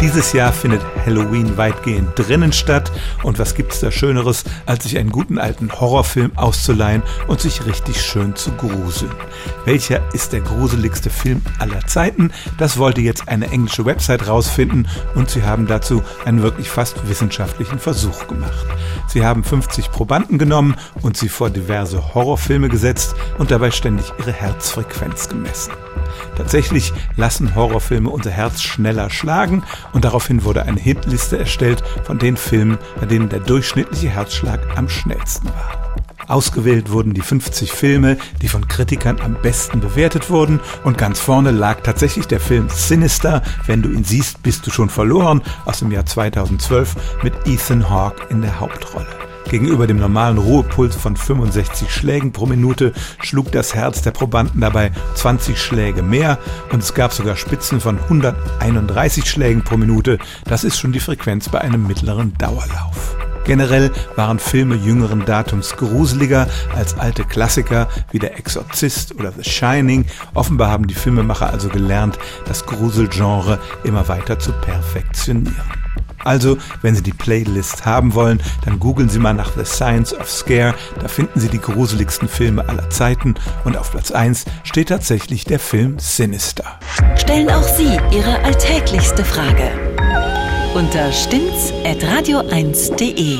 Dieses Jahr findet Halloween weitgehend drinnen statt. Und was gibt's da Schöneres, als sich einen guten alten Horrorfilm auszuleihen und sich richtig schön zu gruseln? Welcher ist der gruseligste Film aller Zeiten? Das wollte jetzt eine englische Website rausfinden und sie haben dazu einen wirklich fast wissenschaftlichen Versuch gemacht. Sie haben 50 Probanden genommen und sie vor diverse Horrorfilme gesetzt und dabei ständig ihre Herzfrequenz gemessen. Tatsächlich lassen Horrorfilme unser Herz schneller schlagen und daraufhin wurde eine Hitliste erstellt von den Filmen, bei denen der durchschnittliche Herzschlag am schnellsten war. Ausgewählt wurden die 50 Filme, die von Kritikern am besten bewertet wurden und ganz vorne lag tatsächlich der Film Sinister, wenn du ihn siehst, bist du schon verloren, aus dem Jahr 2012 mit Ethan Hawke in der Hauptrolle. Gegenüber dem normalen Ruhepuls von 65 Schlägen pro Minute schlug das Herz der Probanden dabei 20 Schläge mehr und es gab sogar Spitzen von 131 Schlägen pro Minute. Das ist schon die Frequenz bei einem mittleren Dauerlauf. Generell waren Filme jüngeren Datums gruseliger als alte Klassiker wie Der Exorzist oder The Shining. Offenbar haben die Filmemacher also gelernt, das Gruselgenre immer weiter zu perfektionieren. Also, wenn Sie die Playlist haben wollen, dann googeln Sie mal nach The Science of Scare. Da finden Sie die gruseligsten Filme aller Zeiten. Und auf Platz 1 steht tatsächlich der Film Sinister. Stellen auch Sie Ihre alltäglichste Frage unter stimmtz.radio1.de.